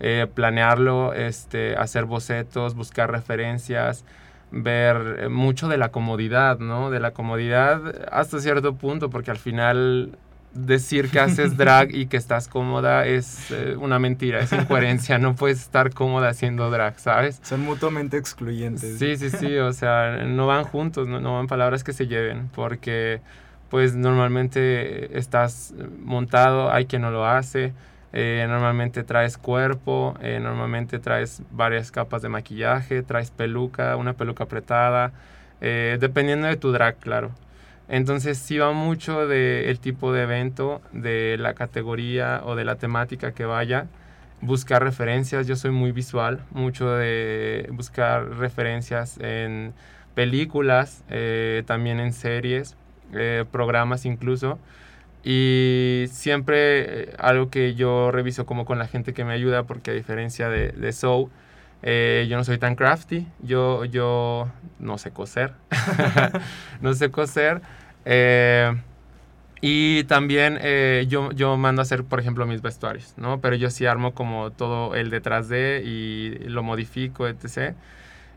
eh, planearlo, este, hacer bocetos, buscar referencias, ver eh, mucho de la comodidad, ¿no? De la comodidad hasta cierto punto porque al final decir que haces drag y que estás cómoda es eh, una mentira, es incoherencia, no puedes estar cómoda haciendo drag, ¿sabes? Son mutuamente excluyentes. Sí, sí, sí, o sea, no van juntos, no, no van palabras que se lleven, porque pues normalmente estás montado, hay quien no lo hace, eh, normalmente traes cuerpo, eh, normalmente traes varias capas de maquillaje, traes peluca, una peluca apretada, dependiendo de tu drag, claro. Entonces sí va mucho del tipo de evento, de la categoría o de la temática que vaya. Buscar referencias, yo soy muy visual, mucho de buscar referencias en películas, eh, también en series, eh, programas incluso. Y siempre eh, algo que yo reviso como con la gente que me ayuda, porque a diferencia de, de Soul, eh, yo no soy tan crafty, yo, yo no sé coser, no sé coser. eh, Y también eh, yo, yo mando a hacer, por ejemplo, mis vestuarios, ¿no? Pero yo sí armo como todo el detrás de y lo modifico, etc.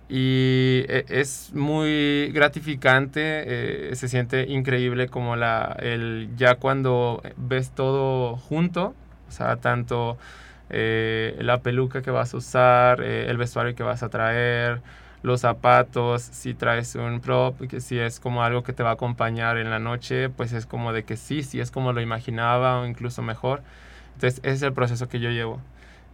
Y e- es muy gratificante, eh, se siente increíble como la, el, ya cuando ves todo junto, o sea, tanto eh, la peluca que vas a usar, eh, el vestuario que vas a traer, los zapatos, si traes un prop, que si es como algo que te va a acompañar en la noche, pues es como de que sí, sí es como lo imaginaba o incluso mejor. Entonces, ese es el proceso que yo llevo.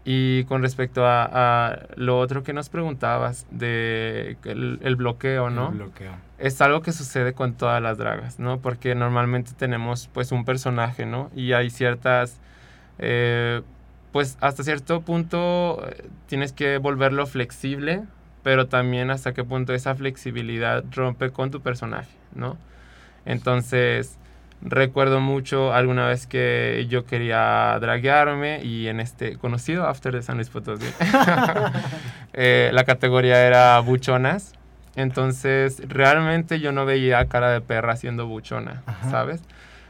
Y con respecto a, a lo otro que nos preguntabas de el, el bloqueo, ¿no? El bloqueo. es algo que sucede con todas las dragas, ¿no? Porque normalmente tenemos pues un personaje, ¿no? Y hay ciertas, eh, pues hasta cierto punto tienes que volverlo flexible, pero también hasta qué punto esa flexibilidad rompe con tu personaje, ¿no? Entonces, recuerdo mucho alguna vez que yo quería draguearme y en este conocido After de San Luis Potosí, eh, la categoría era buchonas. Entonces, realmente yo no veía cara de perra siendo buchona, Ajá. ¿sabes?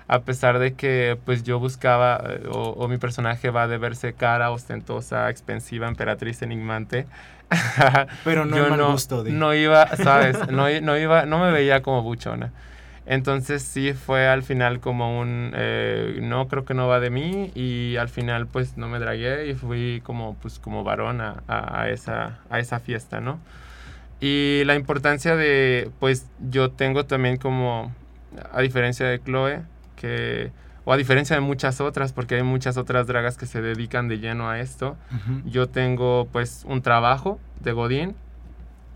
A pesar de que pues yo buscaba, eh, o, o mi personaje va de verse cara, ostentosa, expensiva, emperatriz, enigmante. Pero no yo mal no, gusto, no iba, ¿sabes? No, no iba, no me veía como buchona. Entonces sí fue al final como un, eh, no creo que no va de mí y al final pues no me dragué y fui como pues como varón a, a- a esa, a esa fiesta, ¿no? Y la importancia de, pues yo tengo también como, a diferencia de Chloe, que, o a diferencia de muchas otras, porque hay muchas otras dragas que se dedican de lleno a esto, yo tengo pues un trabajo de Godín,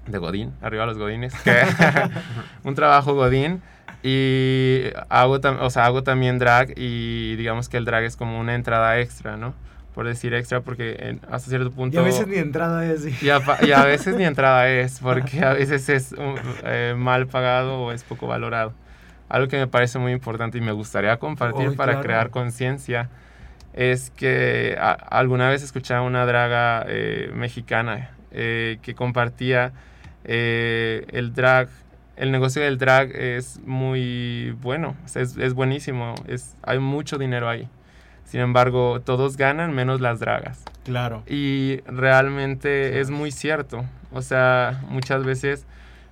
de Godín, arriba los Godines, que- un trabajo Godín y hago, o sea, hago también drag y digamos que el drag es como una entrada extra, ¿no? Por decir extra porque en- hasta cierto punto... Y a veces ni entrada es. di. y a, pa- y a veces ni entrada es, porque a veces es um, eh, mal pagado o es poco valorado. Algo que me parece muy importante y me gustaría compartir para claro. crear conciencia es que a- alguna vez escuché a una draga eh, mexicana eh, que compartía eh, el drag. El negocio del drag es muy bueno, es, es buenísimo, es, hay mucho dinero ahí. Sin embargo, todos ganan menos las dragas. Claro. Y realmente es muy cierto. O sea, muchas veces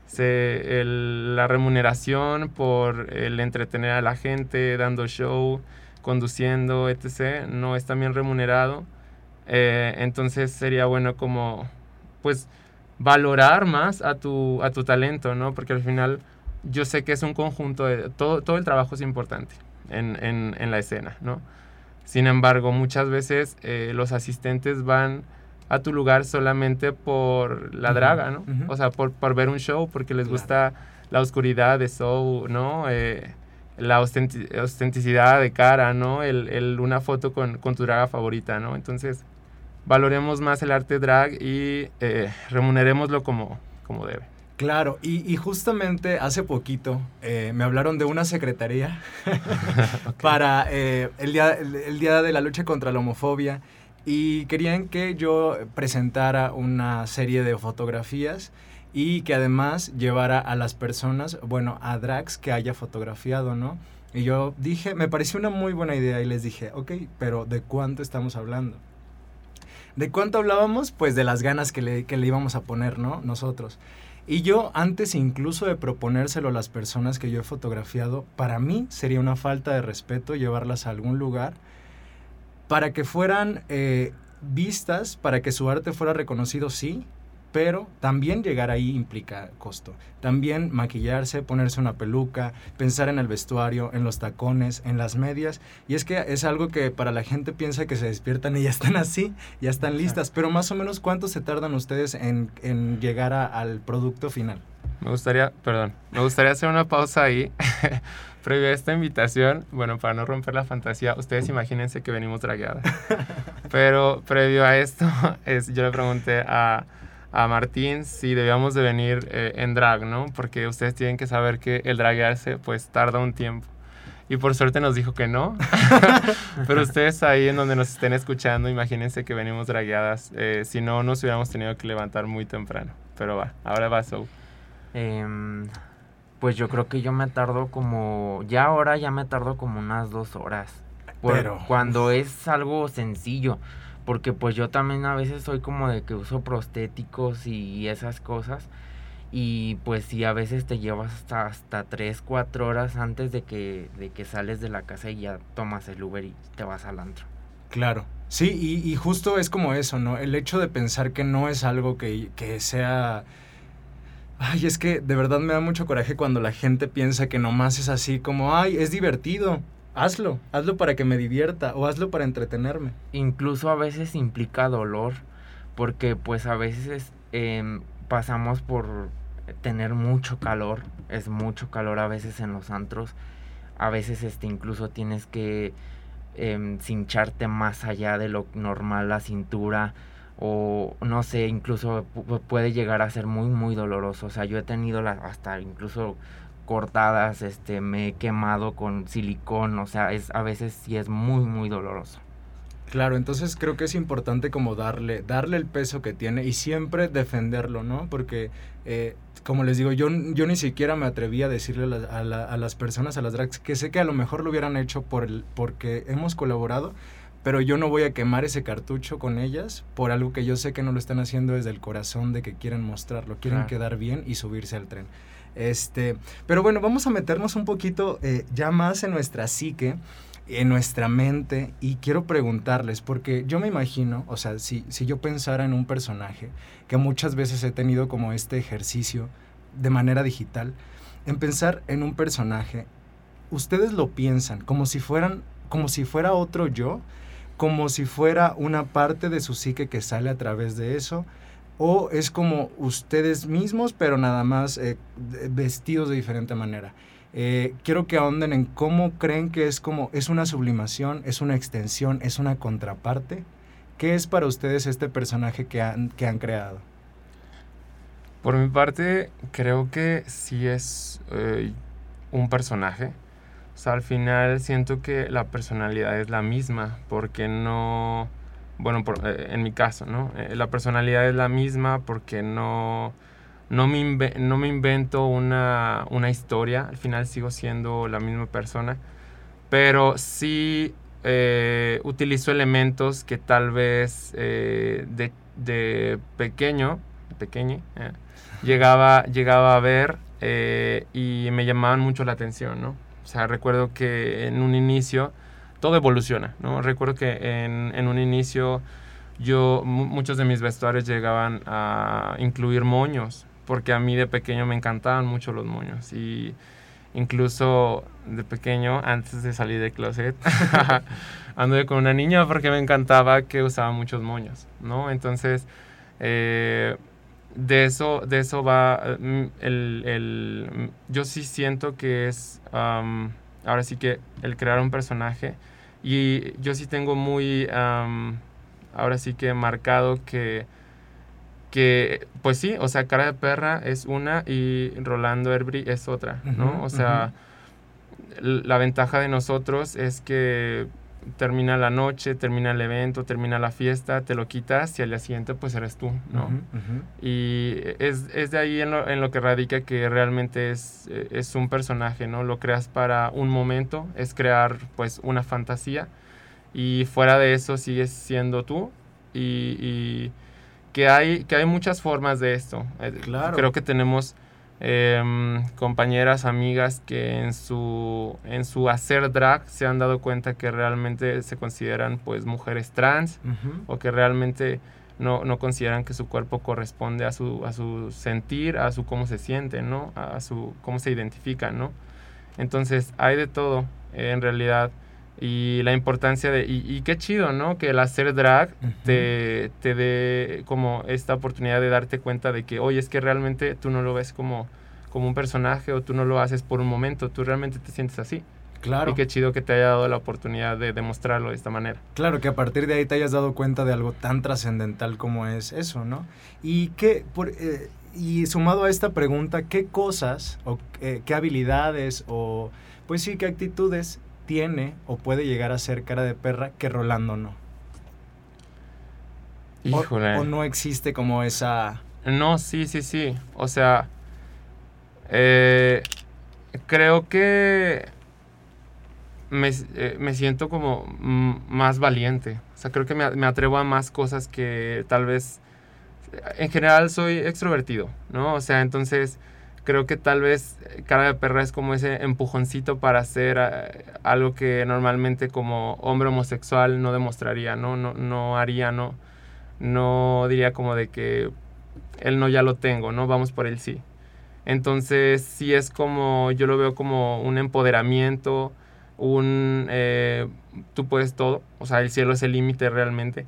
se, el- la remuneración por el entretener a la gente, dando show, conduciendo, etc., no es también remunerado. Eh, entonces sería bueno como, pues, valorar más a tu, a tu talento, ¿no? Porque al final yo sé que es un conjunto de... Todo, todo el trabajo es importante en, en, en la escena, ¿no? Sin embargo, muchas veces eh, los asistentes van a tu lugar solamente por la draga, ¿no? O sea, por, por ver un show, porque les Claro. gusta la oscuridad de show, ¿no? Eh, la ostenticidad de cara, ¿no? El, el- una foto con, con tu draga favorita, ¿no? Entonces, valoremos más el arte drag y eh, remunerémoslo como, como debe. Claro, y, y justamente hace poquito eh, me hablaron de una secretaría para eh, el, día, el, el día de la lucha contra la homofobia y querían que yo presentara una serie de fotografías y que además llevara a las personas, bueno, a drags que haya fotografiado, ¿no? Y yo dije, me pareció una muy buena idea y les dije, ok, pero ¿de cuánto estamos hablando? ¿De cuánto hablábamos? Pues de las ganas que le, que le íbamos a poner, ¿no? Nosotros. Y yo, antes incluso de proponérselo a las personas que yo he fotografiado, para mí sería una falta de respeto llevarlas a algún lugar para que fueran eh, vistas, para que su arte fuera reconocido, sí, pero también llegar ahí implica costo. También maquillarse, ponerse una peluca, pensar en el vestuario, en los tacones, en las medias. Y es que es algo que para la gente piensa que se despiertan y ya están así, ya están listas. Pero más o menos, ¿cuánto se tardan ustedes en, en llegar a- al producto final? Me gustaría, perdón, me gustaría hacer una pausa ahí. Previo a esta invitación, bueno, para no romper la fantasía, ustedes imagínense que venimos dragueadas. Pero previo a esto, es, yo le pregunté a, a Martín si debíamos de venir eh, en drag, ¿no? Porque ustedes tienen que saber que el draguearse pues tarda un tiempo. Y por suerte nos dijo que no. Pero ustedes ahí en donde nos estén escuchando, imagínense que venimos dragueadas. Eh, si no, nos hubiéramos tenido que levantar muy temprano. Pero va, ahora va Sou. Em, pues yo creo que yo me tardo como, ya ahora ya me tardo como unas dos horas. Pero, cuando es algo sencillo, porque pues yo también a veces soy como de que uso prostéticos y esas cosas. Y pues sí, a veces te llevas hasta, hasta 3, 4 horas antes de que, de que sales de la casa y ya tomas el Uber y te vas al antro. Claro. Sí, y, y justo es como eso, ¿no? El hecho de pensar que no es algo que, que sea... Ay, es que de verdad me da mucho coraje cuando la gente piensa que nomás es así como, ay, es divertido. Hazlo, hazlo para que me divierta o hazlo para entretenerme. incluso a veces implica dolor, porque pues a veces em, pasamos por tener mucho calor, es mucho calor a veces en los antros, a veces este incluso tienes que em, cincharte más allá de lo normal la cintura o no sé, incluso pu- puede llegar a ser muy muy doloroso, o sea, yo he tenido la- hasta incluso cortadas, este, me he quemado con silicón, o sea, es a veces sí es muy muy doloroso. Claro, entonces creo que es importante como darle, darle el peso que tiene y siempre defenderlo, ¿no? Porque, eh, como les digo, yo, yo ni siquiera me atreví a decirle a, la- a la- a las personas, a las drags, que sé que a lo mejor lo hubieran hecho por el, porque hemos colaborado, pero yo no voy a quemar ese cartucho con ellas por algo que yo sé que no lo están haciendo desde el corazón de que quieren mostrarlo, quieren quedar bien y subirse al tren. Este, pero bueno, vamos a meternos un poquito eh, ya más en nuestra psique, en nuestra mente, y quiero preguntarles, porque yo me imagino, o sea, si, si yo pensara en un personaje, que muchas veces he tenido como este ejercicio de manera digital, en pensar en un personaje, ustedes lo piensan como si fueran, como si fuera otro yo, como si fuera una parte de su psique que sale a través de eso, o es como ustedes mismos, pero nada más eh, vestidos de diferente manera. Eh, quiero que ahonden en cómo creen que es como, es una sublimación, es una extensión, es una contraparte. ¿Qué es para ustedes este personaje que han, que han creado? Por mi parte, creo que sí es eh, un personaje. O sea, al final siento que la personalidad es la misma, porque no, bueno, por- eh, en mi caso, ¿no? Eh, la personalidad es la misma porque no, no, me, no me invento una, una historia, al final sigo siendo la misma persona, pero sí eh, utilizo elementos que tal vez de, de pequeño, pequeñe, eh, llegaba, llegaba a ver y me llamaban mucho la atención, ¿no? O sea, recuerdo que en un inicio todo evoluciona, ¿no? Recuerdo que en, en un inicio yo, mu- muchos de mis vestuarios llegaban a incluir moños, porque a mí de pequeño me encantaban mucho los moños y incluso de pequeño, antes de salir del closet, anduve con una niña porque me encantaba que usaba muchos moños, ¿no? Entonces, eh, de eso, de eso va mm, el, el- mm, yo sí siento que es ahora sí que el crear un personaje y yo sí tengo muy ahora sí que marcado que que pues sí, o sea, cara de perra es una y Rolando Herbri es otra, ¿no? O sea, la ventaja de nosotros es que termina la noche, termina el evento, termina la fiesta, te lo quitas y al día siguiente pues eres tú, ¿no? Y es, es de ahí en lo, en lo que radica que realmente es, eh, es un personaje, ¿no? Lo creas para un momento, es crear pues una fantasía y fuera de eso sigues siendo tú y, y que, hay, que hay muchas formas de esto. Eh, Claro. Creo que tenemos em, compañeras, amigas que en su, en su hacer drag se han dado cuenta que realmente se consideran pues mujeres trans o que realmente no, no consideran que su cuerpo corresponde a su, a su sentir, a su cómo se siente, ¿no? A su cómo se identifican, ¿no? Entonces, hay de todo, eh, en realidad. Y la importancia de... Y, y qué chido, ¿no? Que el hacer drag te, te dé como esta oportunidad de darte cuenta de que, oye, es que realmente tú no lo ves como, como un personaje o tú no lo haces por un momento, tú realmente te sientes así. Claro. Y qué chido que te haya dado la oportunidad de demostrarlo de esta manera. Claro, que a partir de ahí te hayas dado cuenta de algo tan trascendental como es eso, ¿no? Y que, por, eh, y sumado a esta pregunta, ¿qué cosas o eh, qué habilidades o, pues sí, qué actitudes tiene o puede llegar a ser cara de perra que Rolando no? Híjole. O, no existe como esa... No, sí, sí, sí. O sea, eh, creo que me, eh, me siento como más valiente. O sea, creo que me, me atrevo a más cosas que tal vez... En general soy extrovertido, ¿no? O sea, entonces creo que tal vez cara de perra es como ese empujoncito para hacer eh, algo que normalmente como hombre homosexual no demostraría, ¿no? No, no haría, ¿no? No diría como de que él no ya lo tengo, ¿no? Vamos por el sí. Entonces sí es como, yo lo veo como un empoderamiento, un eh, tú puedes todo, o sea, el cielo es el límite realmente.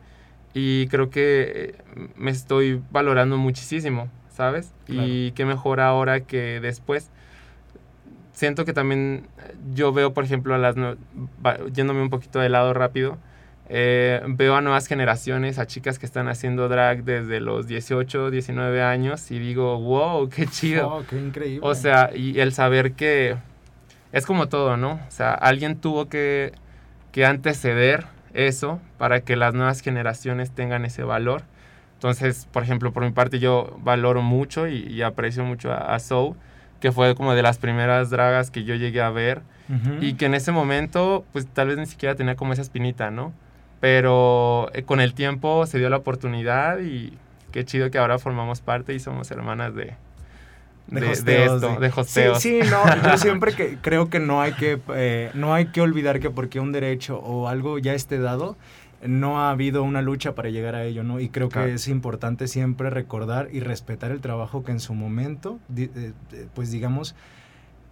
Y creo que eh, me estoy valorando muchísimo, ¿sabes? Y qué mejor ahora que después. Siento que también yo veo, por ejemplo, a las yéndome un poquito de lado rápido, eh, veo a nuevas generaciones, a chicas que están haciendo drag desde los 18, 19 años y digo, wow, qué chido. Oh, qué increíble. O sea, y el saber que es como todo, ¿no? O sea, alguien tuvo que, que anteceder eso para que las nuevas generaciones tengan ese valor. Entonces, por ejemplo, por mi parte yo valoro mucho y, aprecio mucho a, a Soul, que fue como de las primeras dragas que yo llegué a ver y que en ese momento pues tal vez ni siquiera tenía como esa espinita, ¿no? Pero eh, con el tiempo se dio la oportunidad y qué chido que ahora formamos parte y somos hermanas de, de, de, hosteos, esto, de- de hosteos. Sí, sí, no, yo siempre que creo que no hay que eh, no hay que olvidar que porque un derecho o algo ya esté dado no ha habido una lucha para llegar a ello, ¿no? Y creo que es importante siempre recordar y respetar el trabajo que en su momento, eh, eh, pues digamos,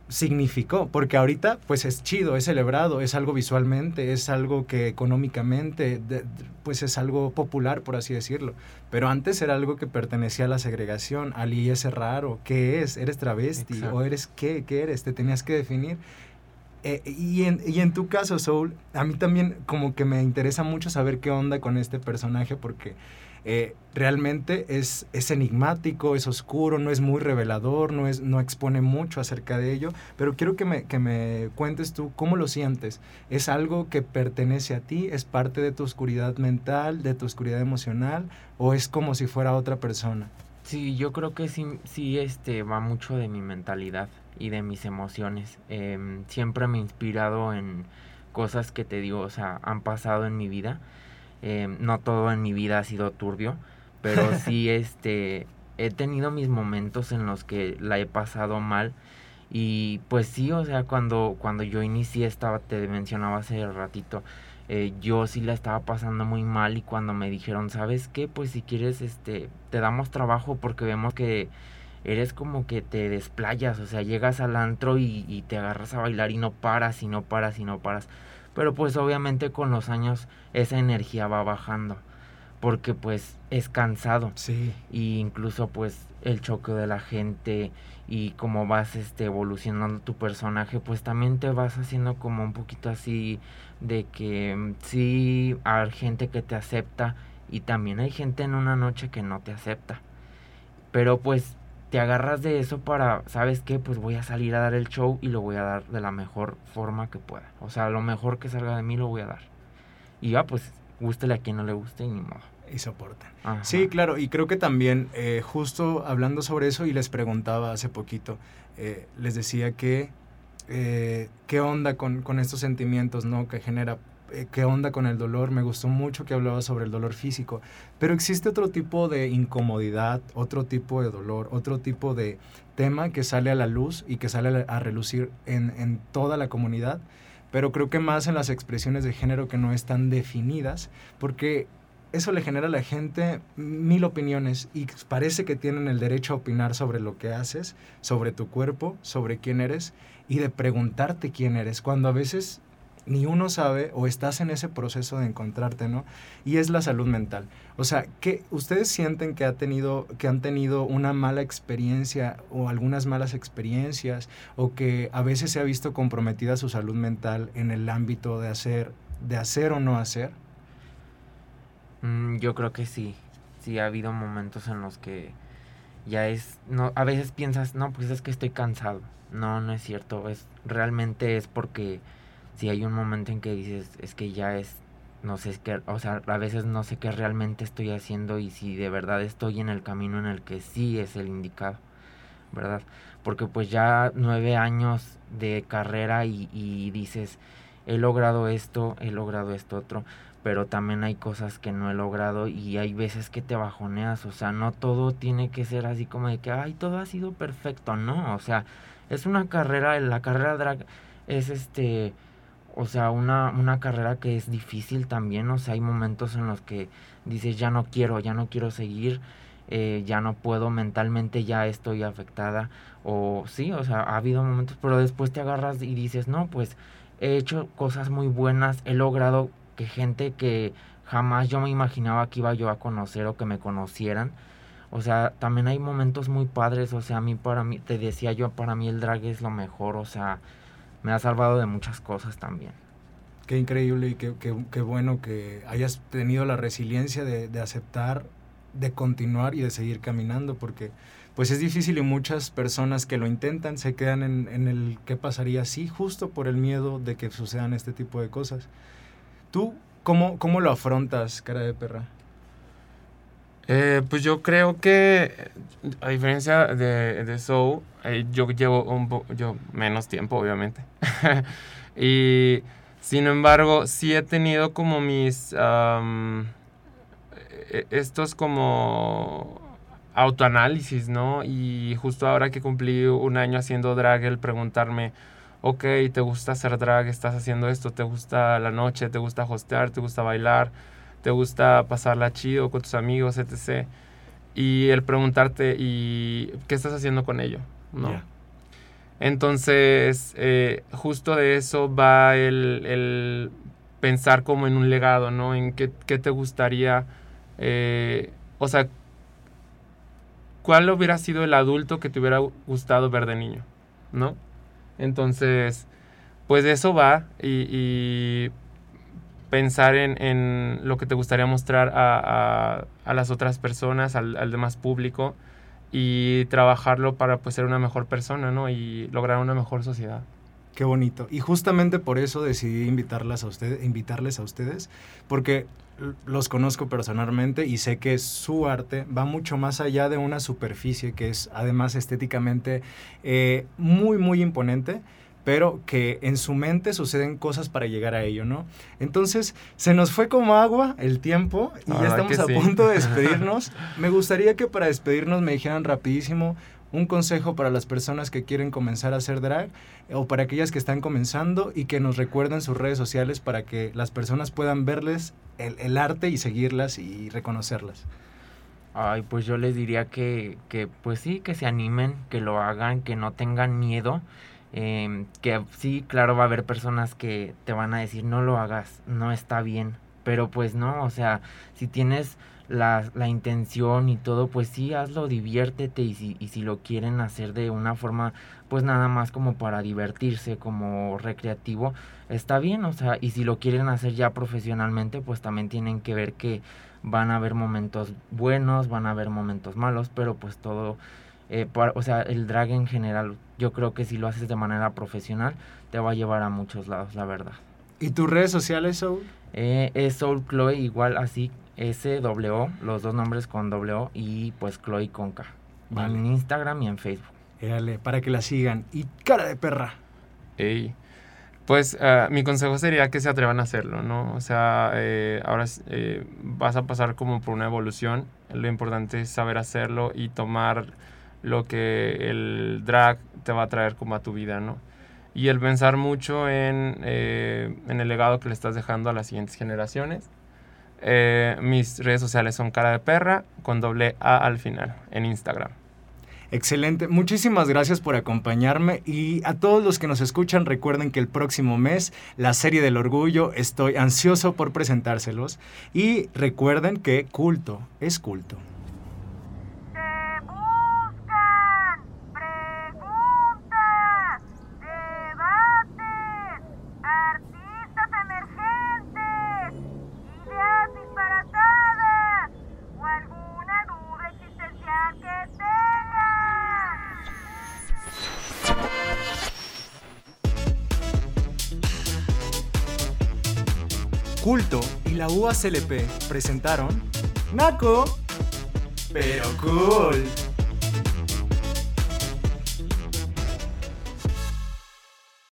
significó, porque ahorita pues es chido, es celebrado, es algo visualmente, es algo que económicamente, de- pues es algo popular, por así decirlo. Pero antes era algo que pertenecía a la segregación, al ese raro, ¿qué es? ¿Eres travesti? Exacto. ¿O eres qué? ¿Qué eres? Te tenías que definir. Eh, y, en, y en tu caso, Soul, a mí también como que me interesa mucho saber qué onda con este personaje porque eh, realmente es, es enigmático, es oscuro, no es muy revelador, no, es, no expone mucho acerca de ello, pero quiero que me, que me cuentes tú cómo lo sientes. ¿Es algo que pertenece a ti? ¿Es parte de tu oscuridad mental, de tu oscuridad emocional? ¿O es como si fuera otra persona? Sí, yo creo que sí, sí este, va mucho de mi mentalidad y de mis emociones. Em, siempre me he inspirado en cosas que te digo, o sea, han pasado en mi vida. Em, no todo en mi vida ha sido turbio, pero sí este, he tenido mis momentos en los que la he pasado mal. Y pues sí, o sea, cuando, cuando yo inicié estaba, te mencionaba hace ratito, eh, yo sí la estaba pasando muy mal y cuando me dijeron, ¿sabes qué? Pues si quieres, este, te damos trabajo porque vemos que eres como que te desplayas, o sea, llegas al antro y, y te agarras a bailar y no paras y no paras y no paras. Pero pues obviamente con los años esa energía va bajando porque pues es cansado Sí. y incluso pues el choque de la gente y cómo vas este evolucionando tu personaje pues también te vas haciendo como un poquito así de que mm, sí hay gente que te acepta y también hay gente en una noche que no te acepta pero pues te agarras de eso para sabes qué pues voy a salir a dar el show y lo voy a dar de la mejor forma que pueda o sea lo mejor que salga de mí lo voy a dar y ya pues gústele a quien no le guste y ni modo Y soportan. Ajá. Sí, claro, y creo que también, eh, justo hablando sobre eso, y les preguntaba hace poquito, eh, les decía que, eh, ¿qué onda con, con estos sentimientos, no? Que genera, ¿qué onda con el dolor? Me gustó mucho que hablaba sobre el dolor físico, pero existe otro tipo de incomodidad, otro tipo de dolor, otro tipo de tema que sale a la luz y que sale a, a relucir en, en toda la comunidad, pero creo que más en las expresiones de género que no están definidas, porque eso le genera a la gente mil opiniones y parece que tienen el derecho a opinar sobre lo que haces, sobre tu cuerpo, sobre quién eres y de preguntarte quién eres, cuando a veces ni uno sabe o estás en ese proceso de encontrarte, ¿no? Y es la salud mental. O sea, que ustedes sienten que ha tenido que han tenido una mala experiencia o algunas malas experiencias o que a veces se ha visto comprometida su salud mental en el ámbito de hacer de hacer o no hacer? Mm, yo creo que sí. Sí, ha habido momentos en los que ya es. no A veces piensas, no, pues es que estoy cansado. No, no es cierto. Es, realmente es porque si hay un momento en que dices, es que ya es. No sé, es que, o sea, a veces no sé qué realmente estoy haciendo y si de verdad estoy en el camino en el que sí es el indicado. ¿verdad? Porque pues ya nueve años de carrera y, y dices, he logrado esto, he logrado esto otro, pero también hay cosas que no he logrado y hay veces que te bajoneas, o sea, no todo tiene que ser así como de que, ay, todo ha sido perfecto, no, o sea, es una carrera, la carrera drag es este, o sea, una, una carrera que es difícil también, o sea, hay momentos en los que dices, ya no quiero, ya no quiero seguir, eh, ya no puedo, mentalmente ya estoy afectada, o sí, o sea, ha habido momentos, pero después te agarras y dices, no, pues he hecho cosas muy buenas, he logrado que gente que jamás yo me imaginaba que iba yo a conocer o que me conocieran. O sea, también hay momentos muy padres, o sea, a mí para mí, te decía yo, para mí el drag es lo mejor, o sea, me ha salvado de muchas cosas también. Qué increíble y qué, qué, qué bueno que hayas tenido la resiliencia de, de, aceptar, de continuar y de seguir caminando, porque pues es difícil y muchas personas que lo intentan se quedan en, en el qué pasaría si, justo por el miedo de que sucedan este tipo de cosas. ¿Tú cómo, cómo lo afrontas, cara de perra? Eh, pues yo creo que, a diferencia de, de Soul, eh, yo llevo un po yo menos tiempo, obviamente. y sin embargo, sí he tenido como mis. Um, estos como autoanálisis, ¿no? Y justo ahora que cumplí un año haciendo drag, el preguntarme ok, te gusta hacer drag, estás haciendo esto, te gusta la noche, te gusta hostear, te gusta bailar, te gusta pasarla chido con tus amigos, etc. Y el preguntarte, ¿y qué estás haciendo con ello? ¿No? Yeah. Entonces, eh, justo de eso va el, el, pensar como en un legado, ¿no? En qué, qué te gustaría, eh, o sea, ¿cuál hubiera sido el adulto que te hubiera gustado ver de niño? ¿No? Entonces, pues de eso va y, y pensar en, en, lo que te gustaría mostrar a, a, a las otras personas, al, al, demás público y trabajarlo para pues ser una mejor persona, ¿no? Y lograr una mejor sociedad. Qué bonito. Y justamente por eso decidí invitarlas a ustedes, invitarles a ustedes, porque los conozco personalmente y sé que su arte va mucho más allá de una superficie que es además estéticamente eh, muy, muy imponente pero que en su mente suceden cosas para llegar a ello, ¿no? Entonces, se nos fue como agua el tiempo y ya estamos a sí. punto de despedirnos. Me gustaría que para despedirnos me dijeran rapidísimo un consejo para las personas que quieren comenzar a hacer drag o para aquellas que están comenzando y que nos recuerden sus redes sociales para que las personas puedan verles el, el arte y seguirlas y reconocerlas. Ay, pues yo les diría que, que, pues sí, que se animen, que lo hagan, que no tengan miedo. Eh, que sí, claro, va a haber personas que te van a decir, no lo hagas, no está bien. Pero pues no, o sea, si tienes la, la, intención y todo, pues sí, hazlo, diviértete y si, y si lo quieren hacer de una forma, pues nada más como para divertirse, como recreativo, está bien, o sea, y si lo quieren hacer ya profesionalmente, pues también tienen que ver que van a haber momentos buenos, van a haber momentos malos, pero pues todo, eh, para, o sea, el drag en general, yo creo que si lo haces de manera profesional, te va a llevar a muchos lados, la verdad. ¿Y tus redes sociales, Soul? Eh, es Soul Chloe, igual así, S-W, los dos nombres con W y pues Chloe con K. Vale. En Instagram y en Facebook. Dale, para que la sigan. Y cara de perra. Ey. Pues uh, mi consejo sería que se atrevan a hacerlo, ¿no? O sea, eh, ahora eh, vas a pasar como por una evolución. Lo importante es saber hacerlo y tomar lo que el drag te va a traer como a tu vida, ¿no? Y el pensar mucho en, eh, en el legado que le estás dejando a las siguientes generaciones. Eh, mis redes sociales son cara de perra con doble A al final en Instagram. Excelente, muchísimas gracias por acompañarme y a todos los que nos escuchan recuerden que el próximo mes la serie del orgullo estoy ansioso por presentárselos y recuerden que culto es culto. Culto y la UACLP presentaron Naco, pero cool.